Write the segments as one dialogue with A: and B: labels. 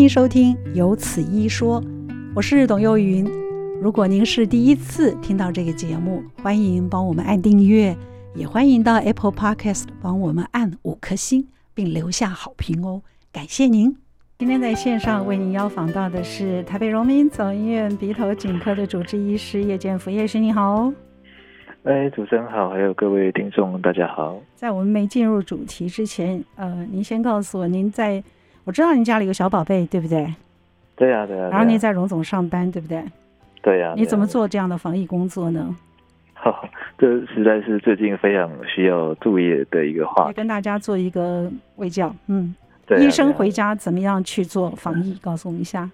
A: 迎收听《有此一说》，我是董幼云。如果您是第一次听到这个节目，欢迎帮我们按订阅，也欢迎到 Apple Podcast 帮我们按五颗星，并留下好评哦，感谢您。今天在线上为您邀访到的是台北荣民总医院鼻头颈科的主治医师叶建福叶医师，你好。
B: 哎，主持人好，还有各位听众，大家好。
A: 在我们没进入主题之前，呃，您先告诉我，您在，我知道您家里有小宝贝，对不对？
B: 对呀、啊，对呀、啊。
A: 然后您在荣总上班，对不对？
B: 对呀、啊。
A: 你怎么做这样的防疫工作呢？
B: 好、啊，这实在是最近非常需要注意的一个话题。
A: 跟大家做一个卫教，嗯，对、啊。医生回家怎么样去做防疫？告诉我们一下。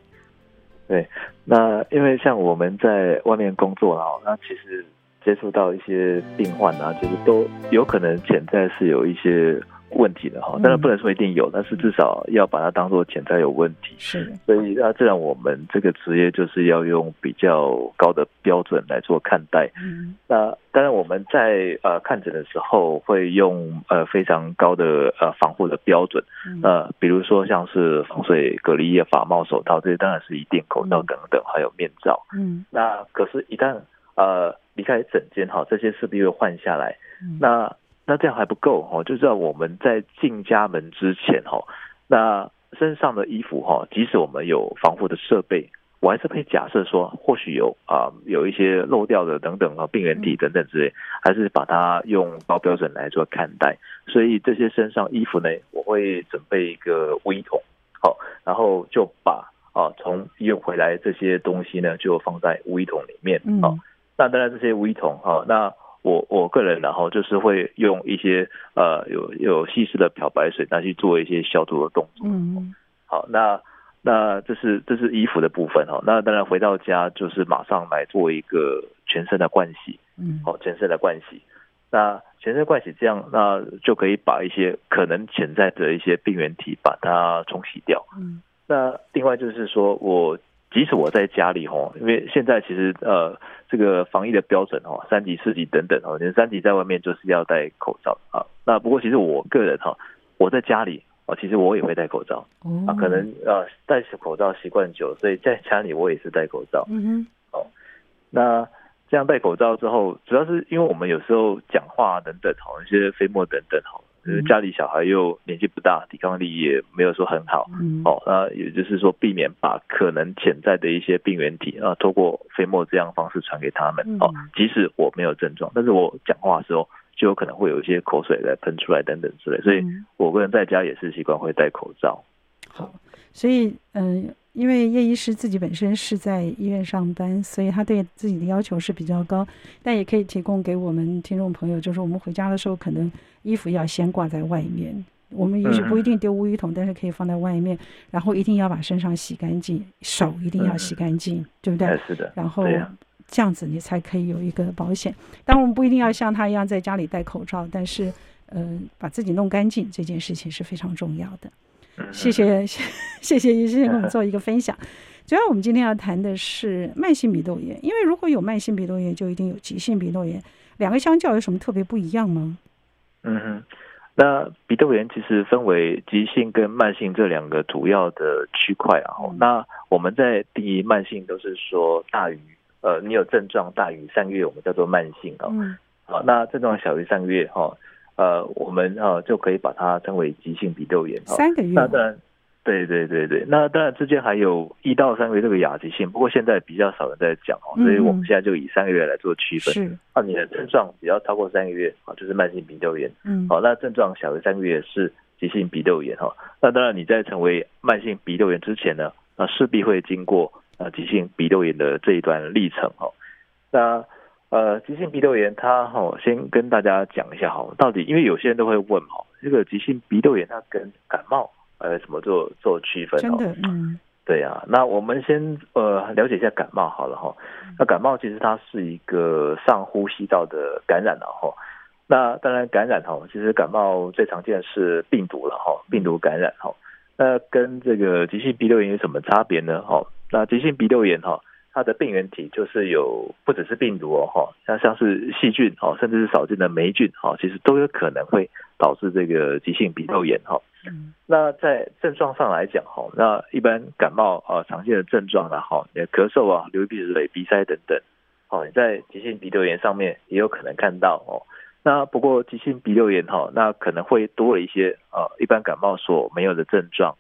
B: 对，那因为像我们在外面工作啊，那其实。接触到一些病患啊，就是都有可能潜在是有一些问题的哈，当然不能说一定有，但是至少要把它当做潜在有问题。
A: 是，
B: 所以那自然我们这个职业就是要用比较高的标准来做看待。嗯，那当然我们在呃看诊的时候会用呃非常高的呃防护的标准，呃，比如说像是防水隔离液、发帽、手套这些当然是一定，口罩等等，还有面罩。嗯，那可是，一旦呃。离开诊间哈，这些势必会换下来。嗯、那那这样还不够哈，就知道我们在进家门之前哈，那身上的衣服哈，即使我们有防护的设备，我还是可以假设说，或许有啊有一些漏掉的等等啊病原体等等之类，还是把它用高标准来做看待。所以这些身上衣服呢，我会准备一个无衣桶，好，然后就把啊从医院回来这些东西呢，就放在无衣桶里面啊。嗯那当然，这些无衣桶哈，那我我个人然后就是会用一些呃有有稀释的漂白水，拿去做一些消毒的动作。嗯，好，那那这是这是衣服的部分哈。那当然回到家就是马上来做一个全身的盥洗。嗯，好，全身的盥洗。那全身盥洗这样，那就可以把一些可能潜在的一些病原体把它冲洗掉。嗯，那另外就是说我。即使我在家里吼，因为现在其实呃，这个防疫的标准哦，三级、四级等等哦，连三级在外面就是要戴口罩啊。那不过其实我个人哈，我在家里哦，其实我也会戴口罩啊。可能呃戴口罩习惯久，所以在家里我也是戴口罩。嗯哼。哦，那这样戴口罩之后，主要是因为我们有时候讲话等等好，一些飞沫等等哈。家里小孩又年纪不大，抵抗力也没有说很好，嗯、哦，那也就是说避免把可能潜在的一些病原体啊，透过飞沫这样的方式传给他们，嗯、哦，即使我没有症状，但是我讲话的时候就有可能会有一些口水来喷出来等等之类，所以我个人在家也是习惯会戴口罩。
A: 好，所以嗯。因为叶医师自己本身是在医院上班，所以他对自己的要求是比较高，但也可以提供给我们听众朋友，就是我们回家的时候，可能衣服要先挂在外面。我们也许不一定丢污衣桶，但是可以放在外面，然后一定要把身上洗干净，手一定要洗干净，对不对？
B: 是的。
A: 然后这样子你才可以有一个保险。当然，我们不一定要像他一样在家里戴口罩，但是，呃，把自己弄干净这件事情是非常重要的。谢谢谢 谢谢医生给我们 做一个分享。主要我们今天要谈的是慢性鼻窦炎，因为如果有慢性鼻窦炎，就一定有急性鼻窦炎，两个相较有什么特别不一样吗？
B: 嗯哼，那鼻窦炎其实分为急性跟慢性这两个主要的区块啊。嗯、那我们在第一慢性都是说大于呃，你有症状大于三个月，我们叫做慢性啊。嗯。好，那症状小于三个月哈。呃，我们啊就可以把它称为急性鼻窦炎。
A: 三个月。
B: 那当然，对对对对，那当然之间还有一到三个月这个亚急性，不过现在比较少人在讲哦，所以我们现在就以三个月来做区分。是。那你的症状只要超过三个月啊，就是慢性鼻窦炎。嗯。好，那症状小于三个月是急性鼻窦炎哈。那当然你在成为慢性鼻窦炎之前呢，那势必会经过呃急性鼻窦炎的这一段历程哈。那呃，急性鼻窦炎，它哈，先跟大家讲一下哈，到底因为有些人都会问哈，这个急性鼻窦炎它跟感冒呃怎么做做区分？
A: 真的，嗯，
B: 对呀、啊，那我们先呃了解一下感冒好了哈。那感冒其实它是一个上呼吸道的感染了哈。那当然感染哈，其实感冒最常见的是病毒了哈，病毒感染哈。那跟这个急性鼻窦炎有什么差别呢？哈，那急性鼻窦炎哈。它的病原体就是有不只是病毒哦，哈，像像是细菌哦，甚至是少见的霉菌哈，其实都有可能会导致这个急性鼻窦炎哈。嗯，那在症状上来讲哈，那一般感冒啊常见的症状呢，哈，咳嗽啊、流鼻水、鼻塞等等，哦，你在急性鼻窦炎上面也有可能看到哦。那不过急性鼻窦炎哈，那可能会多了一些啊，一般感冒所没有的症状，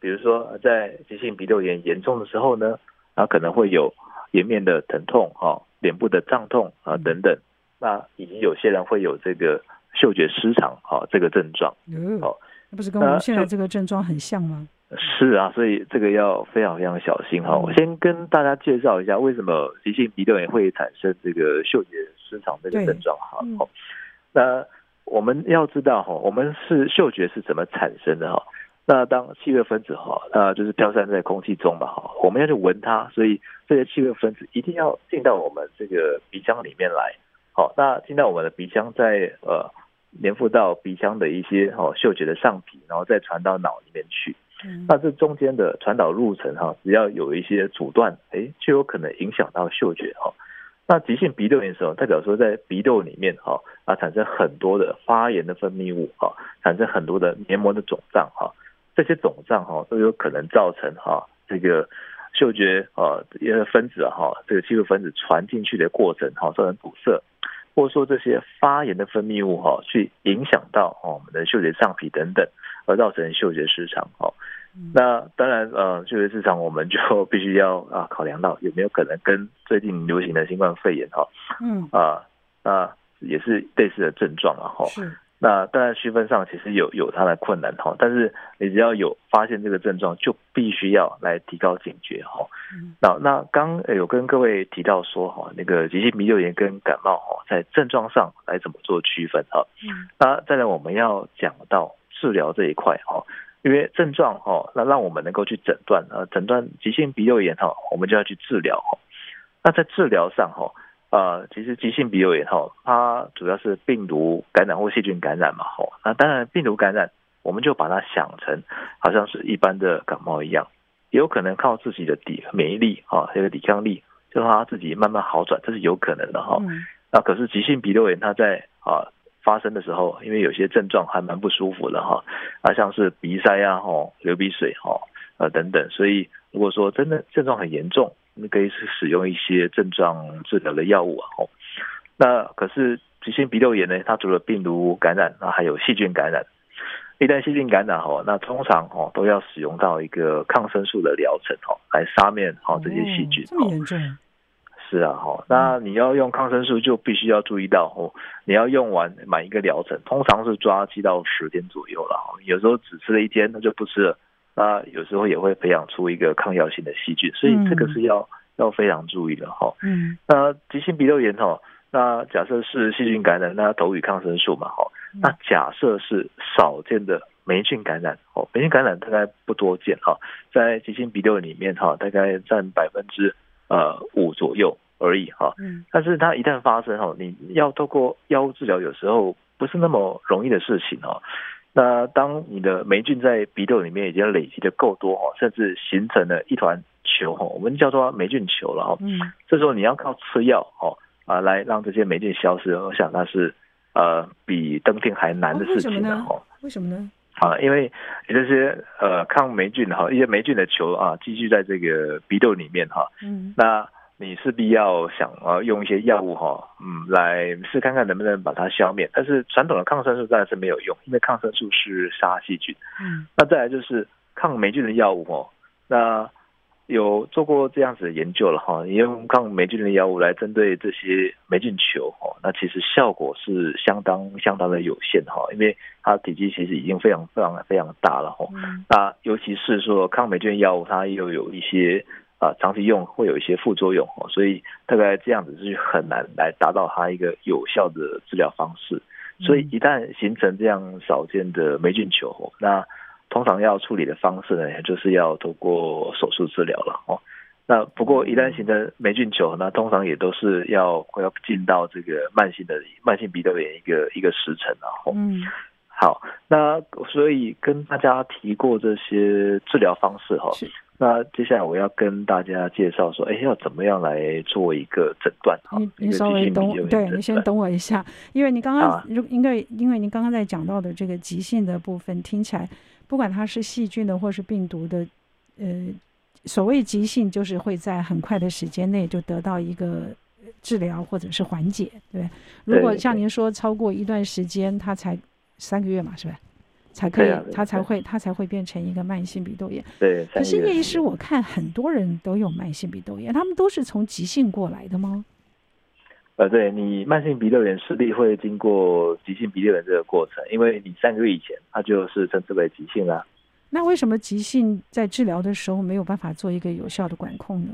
B: 比如说在急性鼻窦炎严重的时候呢。那可能会有颜面的疼痛哈，脸部的胀痛啊等等。那以及有些人会有这个嗅觉失常哈这个症状。
A: 哦，那不是跟我们现在这个症状很像吗？
B: 是啊，所以这个要非常非常小心哈。我先跟大家介绍一下为什么急性鼻窦炎会产生这个嗅觉失常这个症状哈。嗯。那我们要知道哈，我们是嗅觉是怎么产生的哈？那当气味分子哈，那就是飘散在空气中嘛哈，我们要去闻它，所以这些气味分子一定要进到我们这个鼻腔里面来。好，那进到我们的鼻腔，再呃粘附到鼻腔的一些哦嗅觉的上皮，然后再传到脑里面去。那这中间的传导路程哈，只要有一些阻断，哎，就有可能影响到嗅觉哈。那急性鼻窦炎的时候，代表说在鼻窦里面哈啊产生很多的发炎的分泌物哈，产生很多的黏膜的肿胀哈。这些肿胀哈都有可能造成哈这个嗅觉啊因为分子哈这个气味分子传进去的过程哈造成堵塞，或者说这些发炎的分泌物哈去影响到我们的嗅觉上皮等等，而造成嗅觉失常哈。那当然呃嗅觉失常我们就 必须要啊考量到有没有可能跟最近流行的新冠肺炎哈嗯啊那也是类似的症状啊哈。那当然区分上其实有有它的困难哈，但是你只要有发现这个症状，就必须要来提高警觉哈。那那刚有跟各位提到说哈，那个急性鼻窦炎跟感冒哈，在症状上来怎么做区分哈？那再来我们要讲到治疗这一块哈，因为症状哈，那让我们能够去诊断啊，诊断急性鼻窦炎哈，我们就要去治疗哈。那在治疗上哈。呃，其实急性鼻窦炎哈，它主要是病毒感染或细菌感染嘛，吼。那当然，病毒感染，我们就把它想成好像是一般的感冒一样，也有可能靠自己的抵免疫力啊，这个抵抗力，就让它自己慢慢好转，这是有可能的哈。那可是急性鼻窦炎，它在啊发生的时候，因为有些症状还蛮不舒服的哈，啊像是鼻塞啊，吼，流鼻水哈，呃等等，所以如果说真的症状很严重。你可以是使用一些症状治疗的药物啊，吼。那可是急性鼻窦炎呢？它除了病毒感染，那还有细菌感染。一旦细菌感染吼，那通常哦都要使用到一个抗生素的疗程吼，来杀灭好这些细菌。
A: 这么严重？
B: 是啊，吼。那你要用抗生素，就必须要注意到哦，你要用完满一个疗程，通常是抓七到十天左右了。有时候只吃了一天，那就不吃了。那有时候也会培养出一个抗药性的细菌，所以这个是要、嗯、要非常注意的哈。嗯，那急性鼻窦炎哈，那假设是细菌感染，那投予抗生素嘛哈。那假设是少见的霉菌感染哦，霉菌感染大概不多见哈，在急性鼻窦炎里面哈，大概占百分之呃五左右而已哈。嗯，但是它一旦发生哈，你要透过药物治疗，有时候不是那么容易的事情哦。那当你的霉菌在鼻窦里面已经累积的够多哈，甚至形成了一团球哈，我们叫做霉菌球了哈。嗯。这时候你要靠吃药哦啊，来让这些霉菌消失，我想那是呃比登天还难的事情的哈。
A: 为什么呢？
B: 啊，因为你这些呃抗霉菌哈，一些霉菌的球啊，积聚在这个鼻窦里面哈。嗯。那。你势必要想啊用一些药物哈，嗯，来试看看能不能把它消灭。但是传统的抗生素当然是没有用，因为抗生素是杀细菌。嗯，那再来就是抗霉菌的药物哦，那有做过这样子的研究了哈，你用抗霉菌的药物来针对这些霉菌球哦，那其实效果是相当相当的有限哈，因为它体积其实已经非常非常非常大了哈。那尤其是说抗霉菌药物，它又有一些。啊，长期用会有一些副作用哦，所以大概这样子是很难来达到它一个有效的治疗方式。所以一旦形成这样少见的霉菌球，那通常要处理的方式呢，也就是要透过手术治疗了哦。那不过一旦形成霉菌球，那通常也都是要会要进到这个慢性的慢性鼻窦炎一个一个时辰然后。嗯，好，那所以跟大家提过这些治疗方式哈。那接下来我要跟大家介绍说，哎，要怎么样来做一个诊断？
A: 你你稍微等我，对你先等我一下，因为你刚刚如应该因为您刚刚在讲到的这个急性的部分，听起来不管它是细菌的或是病毒的，呃，所谓急性就是会在很快的时间内就得到一个治疗或者是缓解，对。如果像您说超过一段时间，它才三个月嘛，是吧？才可以，他才会，他才会变成一个慢性鼻窦炎。
B: 对。
A: 可是叶医师，我看很多人都有慢性鼻窦炎，他们都是从急性过来的吗？
B: 呃，对，你慢性鼻窦炎势必会经过急性鼻窦炎这个过程，因为你三个月以前，它就是称之为急性啦。
A: 那为什么急性在治疗的时候没有办法做一个有效的管控呢？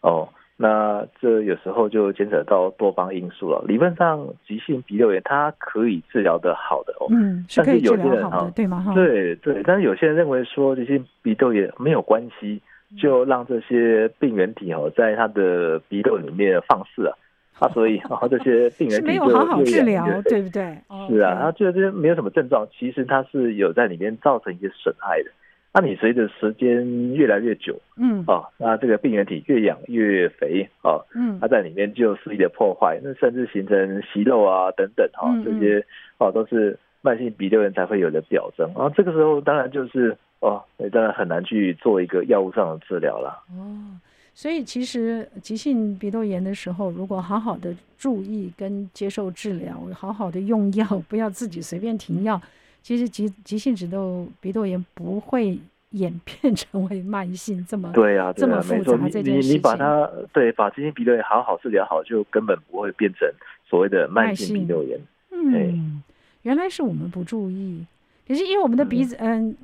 B: 哦。那这有时候就牵扯到多方因素了。理论上，急性鼻窦炎它可以治疗的好的哦，
A: 嗯，是可以治疗好的，对吗？
B: 对对，但是有些人认为说，急性鼻窦炎没有关系，就让这些病原体哦在他的鼻窦里面放肆啊，啊，所以然后这些病原体
A: 没有好好治疗，对不对？
B: 是啊，他觉得这些没有什么症状，其实它是有在里面造成一些损害的。那你随着时间越来越久，嗯，哦，那这个病原体越养越肥，哦，嗯，它在里面就肆意的破坏，那甚至形成息肉啊等等，哈、哦，这些哦都是慢性鼻窦炎才会有的表征。然后这个时候当然就是哦，你当然很难去做一个药物上的治疗了。
A: 哦，所以其实急性鼻窦炎的时候，如果好好的注意跟接受治疗，好好的用药，不要自己随便停药。其实急急性鼻窦鼻窦炎不会演变成为 慢性这么
B: 对啊，
A: 这么复杂这件事情。
B: 你你把它对把急性鼻窦炎好好治疗好，就根本不会变成所谓的慢性鼻窦炎。
A: 嗯，原来是我们不注意。可是因为我们的鼻子，嗯，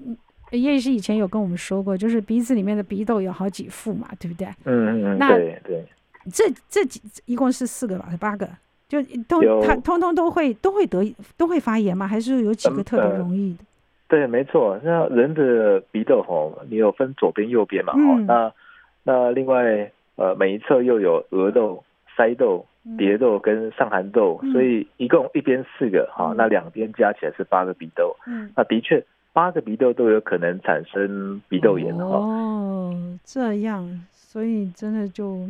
A: 叶医师以前有跟我们说过，就是鼻子里面的鼻窦有好几副嘛，对不对？
B: 嗯嗯嗯，对对。
A: 这这几一共是四个吧，是八个？就通他通通都会都会得都会发炎吗？还是有几个特别容易的？
B: 嗯呃、对，没错。那人的鼻窦吼，你有分左边右边嘛？哦、嗯，那那另外呃，每一侧又有额窦、腮窦、蝶窦跟上寒窦，嗯、所以一共一边四个哈、那两边加起来是八个鼻窦。嗯，那的确八个鼻窦都有可能产生鼻窦炎哦，
A: 哦，这样，所以真的就。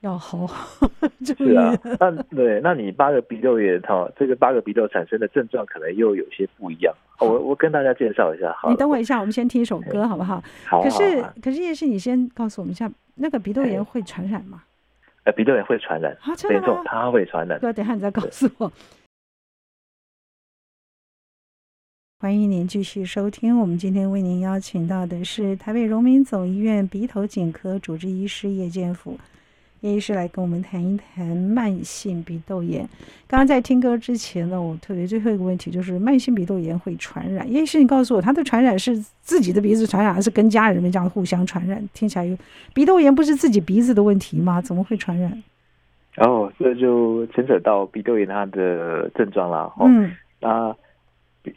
A: 要好好注意。
B: 是啊，那对，那你八个鼻窦炎哈，这个八个鼻窦产生的症状可能又有些不一样。我我跟大家介绍一下，好，
A: 你等我一下，我们先听一首歌好不好？
B: 好。
A: 可是可是叶师，你先告诉我们一下，那个鼻窦炎会传染吗？
B: 呃，鼻窦炎会传染，
A: 啊，真的吗？
B: 没错，它会传染。
A: 哥，等下你再告诉我。欢迎您继续收听，我们今天为您邀请到的是台北荣民总医院鼻头颈科主治医师叶建甫。叶医师来跟我们谈一谈慢性鼻窦炎。刚刚在听歌之前呢，我特别最后一个问题就是，慢性鼻窦炎会传染？叶医师，你告诉我，它的传染是自己的鼻子传染，还是跟家人们这样互相传染？听起来有鼻窦炎不是自己鼻子的问题吗？怎么会传染？
B: 哦，这就牵扯到鼻窦炎它的症状了。嗯，那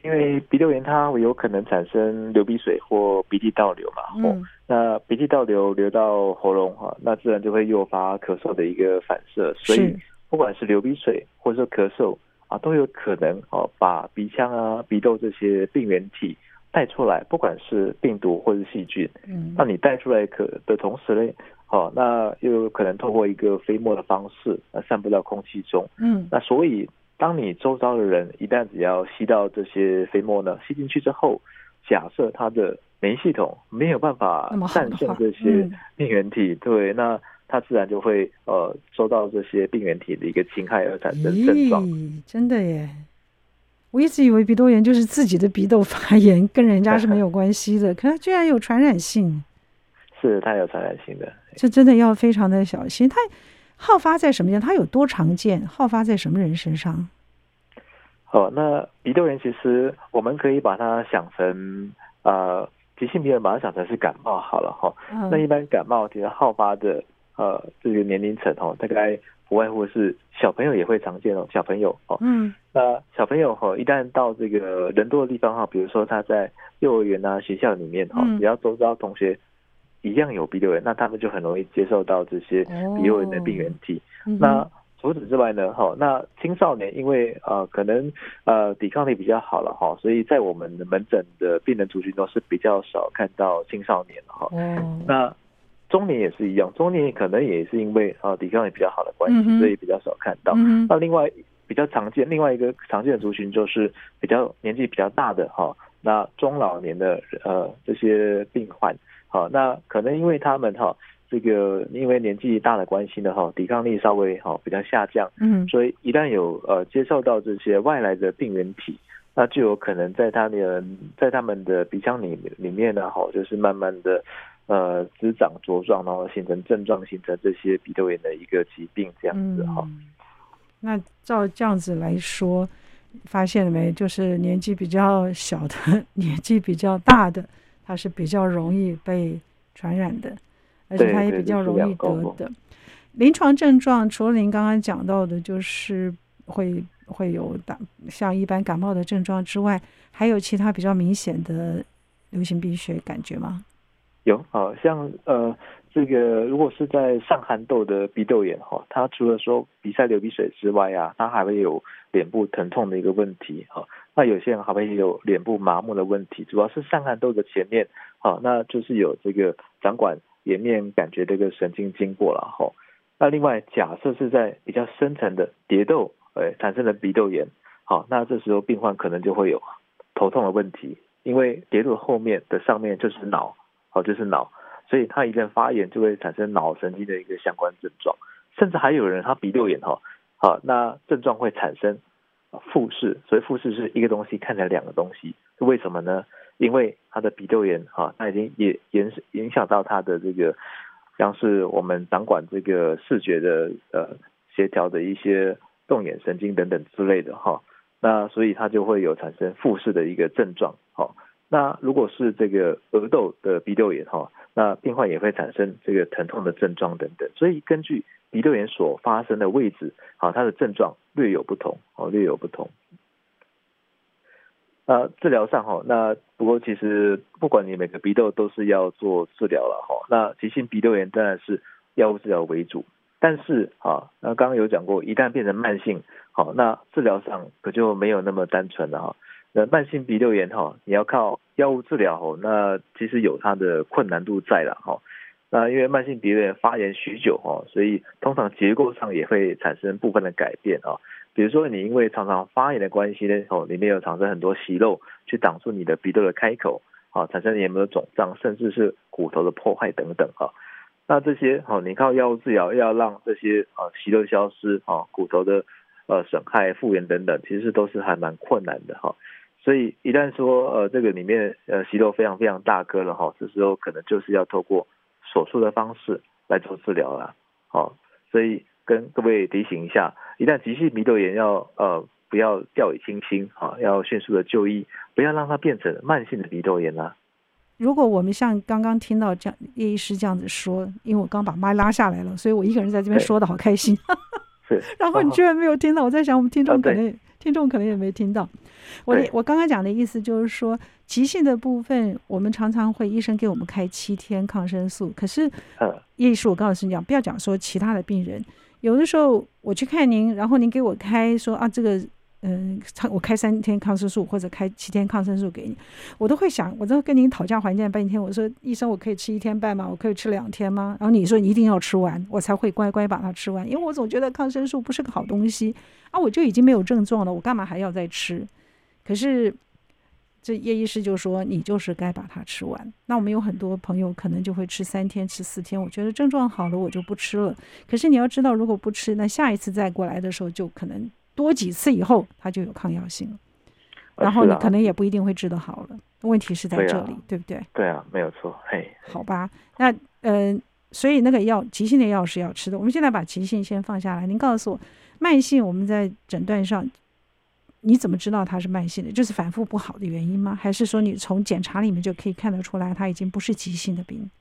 B: 因为鼻窦炎它有可能产生流鼻水或鼻涕倒流嘛。嗯。那鼻涕倒流流到喉咙哈，那自然就会诱发咳嗽的一个反射，所以不管是流鼻水或者说咳嗽啊，都有可能哦把鼻腔啊、鼻窦这些病原体带出来，不管是病毒或是细菌。嗯，那你带出来可的同时呢，哦，那又有可能透过一个飞沫的方式啊散布到空气中。嗯，那所以当你周遭的人一旦只要吸到这些飞沫呢，吸进去之后，假设它的免疫系统没有办法战胜这些病原体，对，那它自然就会呃受到这些病原体的一个侵害而产生症状。
A: 真的耶，我一直以为鼻窦炎就是自己的鼻窦发炎，跟人家是没有关系的，可它居然有传染性。
B: 是它有传染性的，
A: 这真的要非常的小心。它好发在什么地方？它有多常见？好发在什么人身上？
B: 哦，那鼻窦炎其实我们可以把它想成呃。急性鼻炎把它想成是感冒好了哈，那一般感冒其实好发的呃这个年龄层哦，大概不外乎是小朋友也会常见哦，小朋友哦，嗯，那小朋友哈一旦到这个人多的地方哈，比如说他在幼儿园啊学校里面哈，只要周遭同学一样有鼻窦炎，那他们就很容易接受到这些鼻窦炎的病原体，那。除此之外呢，哈，那青少年因为呃可能呃抵抗力比较好了哈，所以在我们的门诊的病人族群中是比较少看到青少年哈。嗯。那中年也是一样，中年可能也是因为呃抵抗力比较好的关系，所以比较少看到。嗯。那另外比较常见，另外一个常见的族群就是比较年纪比较大的哈，那中老年的呃这些病患，好，那可能因为他们哈。这个因为年纪大的关系呢，哈，抵抗力稍微哈比较下降，嗯，所以一旦有呃接受到这些外来的病原体，那就有可能在他的在他们的鼻腔里里面呢，哈，就是慢慢的呃滋长茁壮，然后形成症状，形成这些鼻窦炎的一个疾病这样子哈、嗯。
A: 那照这样子来说，发现了没？就是年纪比较小的，年纪比较大的，它是比较容易被传染的。而且它也比较容易得的。临床症状除了您刚刚讲到的，就是会会有打像一般感冒的症状之外，还有其他比较明显的流行病学感觉吗？
B: 有，好像呃，这个如果是在上寒痘的鼻窦炎哈，它除了说鼻塞流鼻水之外啊，它还会有脸部疼痛的一个问题哈。那有些人还会有脸部麻木的问题，主要是上寒痘的前面，好，那就是有这个掌管。颜面感觉这个神经经过了哈，那另外假设是在比较深层的蝶窦，哎，产生了鼻窦炎，好，那这时候病患可能就会有头痛的问题，因为蝶窦后面的上面就是脑，好，就是脑，所以它一旦发炎就会产生脑神经的一个相关症状，甚至还有人他鼻窦炎哈，好，那症状会产生复视，所以复视是一个东西看起来两个东西，为什么呢？因为他的鼻窦炎哈，那已经也影影响到他的这个，像是我们掌管这个视觉的呃协调的一些动眼神经等等之类的哈，那所以他就会有产生复视的一个症状哈。那如果是这个额窦的鼻窦炎哈，那病患也会产生这个疼痛的症状等等。所以根据鼻窦炎所发生的位置，好，它的症状略有不同哦，略有不同。那治疗上哈，那不过其实不管你每个鼻窦都是要做治疗了哈。那急性鼻窦炎当然是药物治疗为主，但是啊，那刚刚有讲过，一旦变成慢性，好，那治疗上可就没有那么单纯了哈。那慢性鼻窦炎哈，你要靠药物治疗哦，那其实有它的困难度在了哈。那因为慢性鼻窦炎发炎许久哈，所以通常结构上也会产生部分的改变啊。比如说，你因为常常发炎的关系呢，哦，里面有产生很多息肉，去挡住你的鼻窦的开口，啊，产生黏膜的肿胀，甚至是骨头的破坏等等，哈。那这些，哦，你靠药物治疗要让这些啊息肉消失，啊，骨头的呃损害复原等等，其实都是还蛮困难的，哈。所以一旦说呃这个里面呃息肉非常非常大颗了，哈，这时候可能就是要透过手术的方式来做治疗了，好，所以。跟各位提醒一下，一旦急性鼻窦炎要呃不要掉以轻心啊，要迅速的就医，不要让它变成慢性的鼻窦炎啊。
A: 如果我们像刚刚听到这样叶医师这样子说，因为我刚把麦拉下来了，所以我一个人在这边说的好开心。是，然后你居然没有听到，我在想我们听众可能、哦、听众可能也没听到。我我刚刚讲的意思就是说，急性的部分我们常常会医生给我们开七天抗生素，可是叶医师我告诉你讲，不要讲说其他的病人。有的时候我去看您，然后您给我开说啊，这个嗯，我开三天抗生素或者开七天抗生素给你，我都会想，我都跟您讨价还价半天。我说医生，我可以吃一天半吗？我可以吃两天吗？然后你说你一定要吃完，我才会乖乖把它吃完，因为我总觉得抗生素不是个好东西啊，我就已经没有症状了，我干嘛还要再吃？可是。这叶医师就说：“你就是该把它吃完。”那我们有很多朋友可能就会吃三天、吃四天。我觉得症状好了，我就不吃了。可是你要知道，如果不吃，那下一次再过来的时候，就可能多几次以后，它就有抗药性了。然后你可能也不一定会治得好了。问题是在这里，对啊，对不对？
B: 对啊，没有错。嘿，
A: 好吧。那嗯、呃，所以那个药，急性的药是要吃的。我们现在把急性先放下来。您告诉我，慢性我们在诊断上。你怎么知道它是慢性的？就是反复不好的原因吗？还是说你从检查里面就可以看得出来，它已经不是急性的病？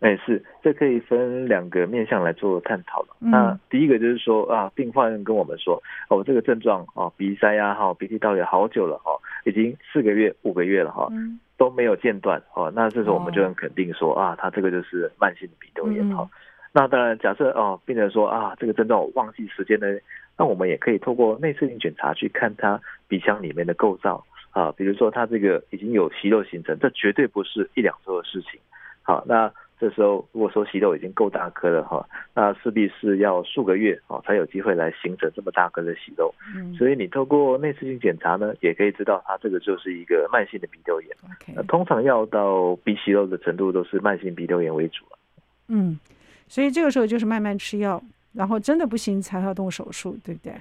B: 哎，是，这可以分两个面向来做探讨了。嗯、那第一个就是说啊，病患跟我们说，哦，这个症状哦，鼻塞呀，哈，鼻涕倒流好久了哈，已经四个月、五个月了哈，嗯、都没有间断哦。那这时候我们就很肯定说啊，他这个就是慢性的鼻窦炎哈。那当然，假设哦，病人说啊，这个症状我忘记时间呢，那我们也可以透过内视镜检查去看他鼻腔里面的构造啊，比如说他这个已经有息肉形成，这绝对不是一两周的事情。好，那这时候如果说息肉已经够大颗了哈，那势必是要数个月哦才有机会来形成这么大颗的息肉。嗯，所以你透过内视镜检查呢，也可以知道它这个就是一个慢性的鼻窦炎。OK，那通常要到鼻息肉的程度都是慢性鼻窦炎为主。
A: 嗯。所以这个时候就是慢慢吃药，然后真的不行才要动手术，对不对？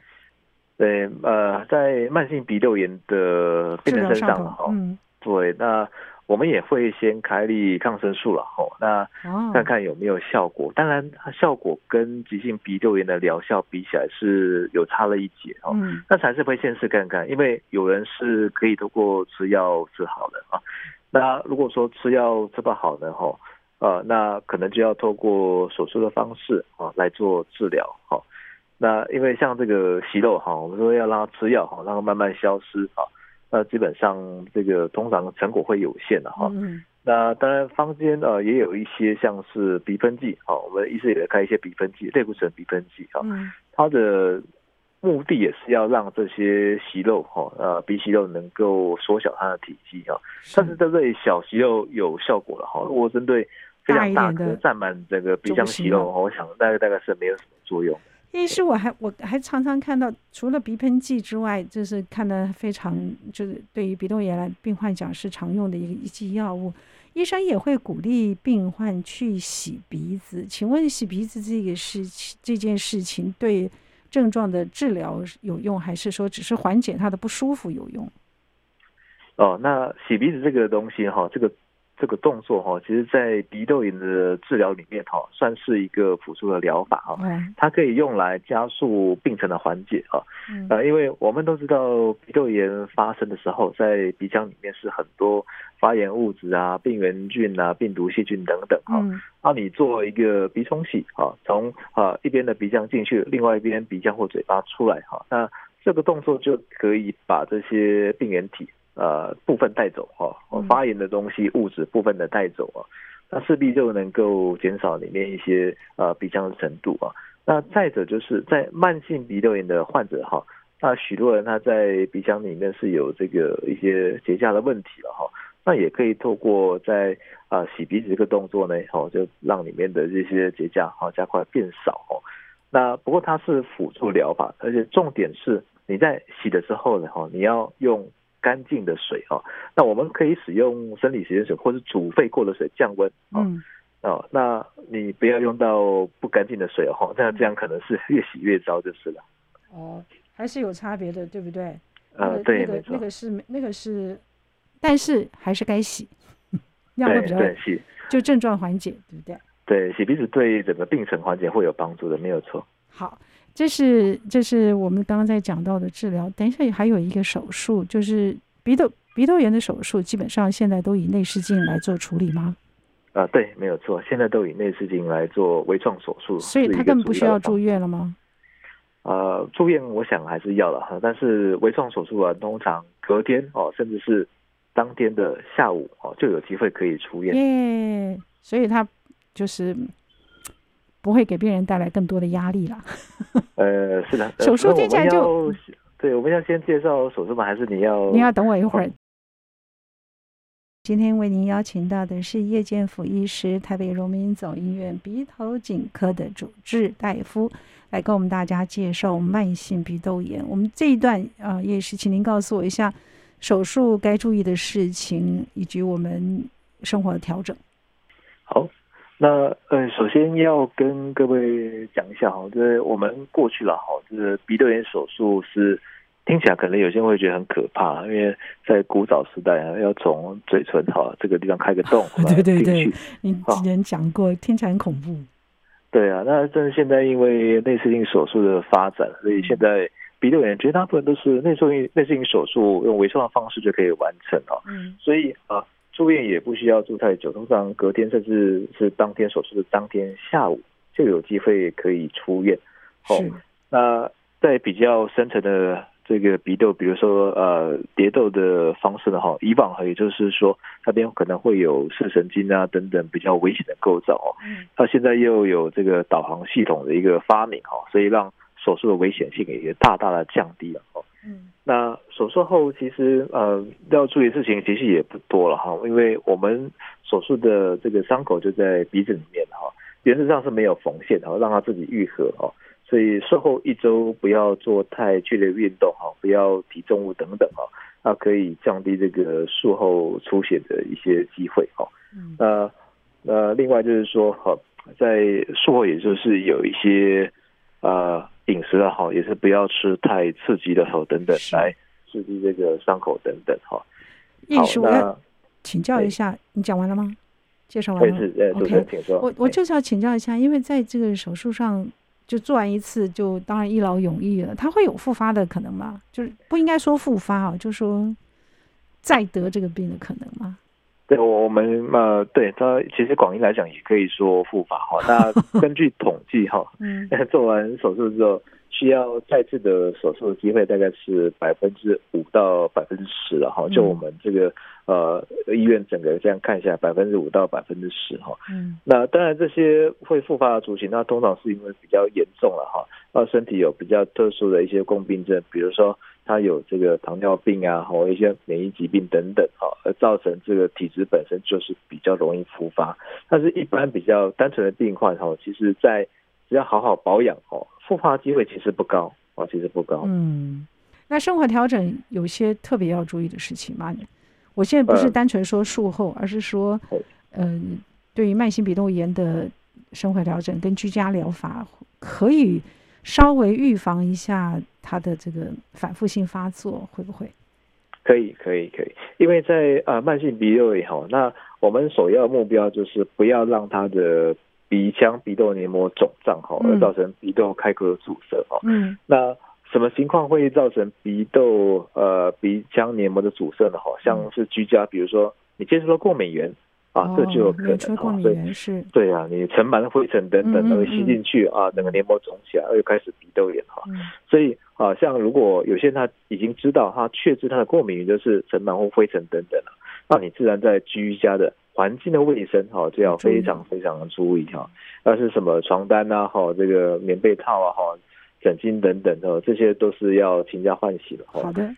B: 对，呃，在慢性鼻窦炎的病人身上，哈，嗯，对，那我们也会先开立抗生素了，吼，那看看有没有效果。哦、当然，效果跟急性鼻窦炎的疗效比起来是有差了一截，哦，嗯，那还是会先试看看，因为有人是可以通过吃药治好的啊。那如果说吃药治不好呢，吼。呃，那可能就要透过手术的方式啊来做治疗哈。那因为像这个息肉哈，我们说要让它吃药哈，让它慢慢消失啊。那基本上这个通常成果会有限的哈。嗯。那当然坊间呃也有一些像是鼻喷剂啊，我们医师也在开一些鼻喷剂，类固醇鼻喷剂啊。嗯。它的目的也是要让这些息肉哈，呃鼻息肉能够缩小它的体积啊。但是这里小息肉有效果了哈。如果针对非常大颗占满整个鼻腔息肉，我想大概大概是没有什么作用。
A: 医师，我还我还常常看到，除了鼻喷剂之外，就是看的非常，就是对于鼻窦炎来病患讲是常用的一个一剂药物。医生也会鼓励病患去洗鼻子。请问洗鼻子这个事情，这件事情对症状的治疗有用，还是说只是缓解他的不舒服有用？
B: 哦，那洗鼻子这个东西哈，这个。这个动作哈，其实，在鼻窦炎的治疗里面哈，算是一个辅助的疗法哈。它可以用来加速病程的缓解哈。呃，因为我们都知道鼻窦炎发生的时候，在鼻腔里面是很多发炎物质啊、病原菌啊、病毒、细菌等等哈。那你做一个鼻冲洗啊，从啊一边的鼻腔进去，另外一边鼻腔或嘴巴出来哈，那这个动作就可以把这些病原体。呃，部分带走哈，发炎的东西物质部分的带走啊，那势必就能够减少里面一些呃鼻腔的程度啊。那再者就是在慢性鼻窦炎的患者哈，那许多人他在鼻腔里面是有这个一些结痂的问题了哈，那也可以透过在啊洗鼻子这个动作呢，哦就让里面的这些结痂哈加快变少哦。那不过它是辅助疗法，而且重点是你在洗的时候呢，哈你要用。干净的水哦，那我们可以使用生理食盐水或者煮沸过的水降温啊。哦，那你不要用到不干净的水哦，那这样可能是越洗越糟就是了。
A: 哦，还是有差别的，对不对？
B: 呃，对，
A: 那个那个是那个是，但是还是该洗，要
B: 会比较洗，
A: 就症状缓解，对不对？
B: 对，洗鼻子对整个病程缓解会有帮助的，没有错。
A: 好。这是这是我们刚刚在讲到的治疗。等一下还有一个手术，就是鼻窦鼻窦炎的手术，基本上现在都以内视镜来做处理吗？
B: 啊，对，没有错，现在都以内视镜来做微创手术。
A: 所以他更不需要住院了吗？
B: 呃，住院我想还是要了哈，但是微创手术啊，通常隔天哦，甚至是当天的下午哦，就有机会可以出院。
A: 耶，所以他就是。不会给病人带来更多的压力了。
B: 呃，是的，
A: 手术听起来就
B: 对，我们要先介绍手术吗？还是你要？
A: 你要等我一会儿。今天为您邀请到的是叶建甫医师，台北荣民总医院鼻头颈科的主治大夫，来跟我们大家介绍慢性鼻窦炎。我们这一段啊，叶医师，请您告诉我一下手术该注意的事情，以及我们生活的调整。
B: 好。那呃，首先要跟各位讲一下哈，就是我们过去了哈，就是鼻窦炎手术是听起来可能有些人会觉得很可怕，因为在古早时代啊，要从嘴唇哈这个地方开个洞，
A: 对对对，你之前讲过，听起来很恐怖。
B: 对啊，那但是现在因为内视镜手术的发展，所以现在鼻窦炎绝大部分都是内视镜内视镜手术用微创的方式就可以完成哦，嗯，所以啊。住院也不需要住太久，通常隔天甚至是当天手术的当天下午就有机会可以出院。哦，那在比较深层的这个鼻窦，比如说呃蝶窦的方式呢，哈，以往也就是说那边可能会有视神经啊等等比较危险的构造哦。嗯。那现在又有这个导航系统的一个发明哈，所以让手术的危险性也大大的降低了哦。嗯。那手术后其实呃要注意的事情其实也不多了哈，因为我们手术的这个伤口就在鼻子里面哈，原则上是没有缝线哈，让它自己愈合哈。所以术后一周不要做太剧烈运动哈，不要提重物等等哈，那可以降低这个术后出血的一些机会哈。那那另外就是说哈，在术后也就是有一些呃饮食的哈，也是不要吃太刺激的哈等等来刺激这个伤口等等哈。
A: 艺术，我请教一下，你讲完了吗？介绍完了。OK，我我就是要请教一下，因为在这个手术上。就做完一次，就当然一劳永逸了。他会有复发的可能吗？就是不应该说复发啊，就说再得这个病的可能吗？
B: 对，我们呃，对他其实广义来讲也可以说复发哈。那 根据统计哈，嗯，做完手术之后需要再次的手术的机会大概是百分之五到百分之十了哈。就我们这个。呃，医院整个这样看一下，百分之五到百分之十哈。嗯，那当然这些会复发的族群，那通常是因为比较严重了哈，那身体有比较特殊的一些共病症，比如说他有这个糖尿病啊，或一些免疫疾病等等哈，而造成这个体质本身就是比较容易复发。但是一般比较单纯的病患哈，其实在只要好好保养哦，复发机会其实不高哦，其实不高。
A: 嗯，那生活调整有些特别要注意的事情吗？我现在不是单纯说术后，而是说，嗯，对于慢性鼻窦炎的生活调整跟居家疗法，可以稍微预防一下它的这个反复性发作，会不会？
B: 可以，可以，可以，因为在呃慢性鼻窦炎哈，那我们首要目标就是不要让它的鼻腔鼻窦黏膜肿胀哈，而造成鼻窦开口的阻塞哈。嗯，那。什么情况会造成鼻窦呃鼻腔黏膜的阻塞呢？好像是居家，比如说你接触到过敏源啊，这就有可能。
A: 过敏源是。
B: 对啊，你尘螨灰尘等等都会吸进去啊，整个黏膜肿起来，又开始鼻窦炎哈。所以啊，像如果有些人他已经知道他确知他的过敏源就是尘螨或灰尘等等了，那你自然在居家的环境的卫生哈就要非常非常的注意哈。要是什么床单啊哈，这个棉被套啊哈。枕巾等等的，这些都是要勤加换洗的。
A: 好的，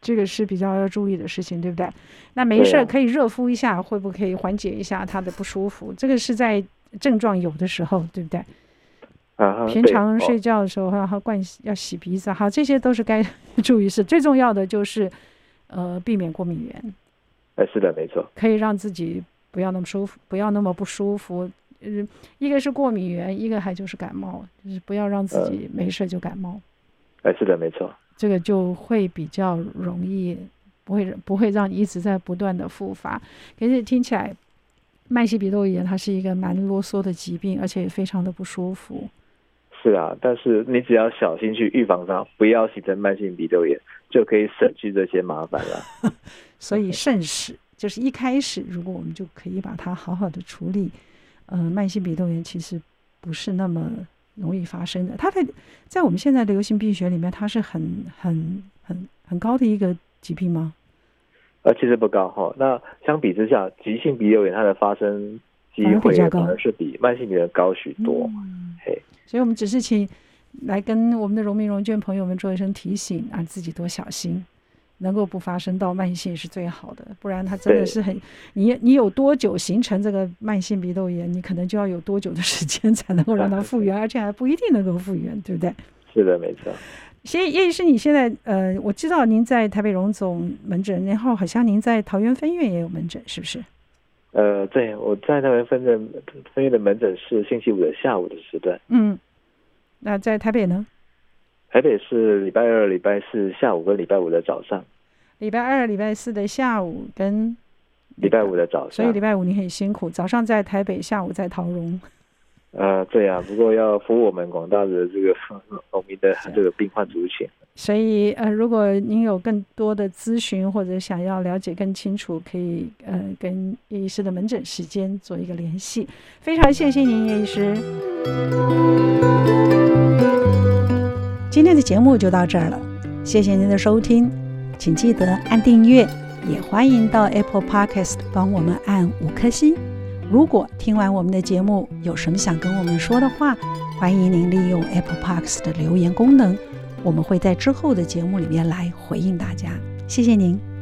A: 这个是比较要注意的事情，对不对？那没事可以热敷一下，啊、会不会可以缓解一下他的不舒服？这个是在症状有的时候，对不对？
B: 啊，
A: 平常睡觉的时候要灌要洗鼻子，好，这些都是该 注意事。最重要的就是呃，避免过敏源。
B: 哎，是的，没错，
A: 可以让自己不要那么舒服，不要那么不舒服。嗯，一个是过敏源，一个还就是感冒，就是不要让自己没事就感冒。
B: 哎、呃，是的，没错，
A: 这个就会比较容易，不会不会让你一直在不断的复发。可是听起来，慢性鼻窦炎它是一个蛮啰嗦的疾病，而且也非常的不舒服。
B: 是啊，但是你只要小心去预防它，不要形成慢性鼻窦炎，就可以省去这些麻烦了。
A: 所以 慎始，就是一开始，如果我们就可以把它好好的处理。嗯、呃，慢性鼻窦炎其实不是那么容易发生的。它在在我们现在的流行病学里面，它是很很很很高的一个疾病吗？
B: 呃，其实不高哈。那相比之下，急性鼻窦炎它的发生机会可能是比慢性鼻炎高许多。嗯、嘿，
A: 所以我们只是请来跟我们的荣民荣眷朋友们做一声提醒，啊自己多小心。能够不发生到慢性是最好的，不然它真的是很，你你有多久形成这个慢性鼻窦炎，你可能就要有多久的时间才能够让它复原，而且还不一定能够复原，对不对？
B: 是的，没错。
A: 所以叶医师，你现在呃，我知道您在台北荣总门诊，然后好像您在桃园分院也有门诊，是不是？
B: 呃，对，我在那边分院分院的门诊是星期五的下午的时段。
A: 嗯，那在台北呢？
B: 台北是礼拜二、礼拜四下午跟礼拜五的早上。
A: 礼拜二、礼拜四的下午跟
B: 礼拜五的早上，
A: 所以礼拜五你很辛苦。早上在台北，下午在桃荣。
B: 呃，对啊，不过要服务我们广大的这个农民的这个病患族群。
A: 所以，呃，如果您有更多的咨询或者想要了解更清楚，可以呃跟叶医师的门诊时间做一个联系。非常谢谢您，叶医师。今天的节目就到这儿了，谢谢您的收听，请记得按订阅，也欢迎到 Apple Podcast 帮我们按五颗星。如果听完我们的节目有什么想跟我们说的话，欢迎您利用 Apple Parks 的留言功能。我们会在之后的节目里面来回应大家。谢谢您。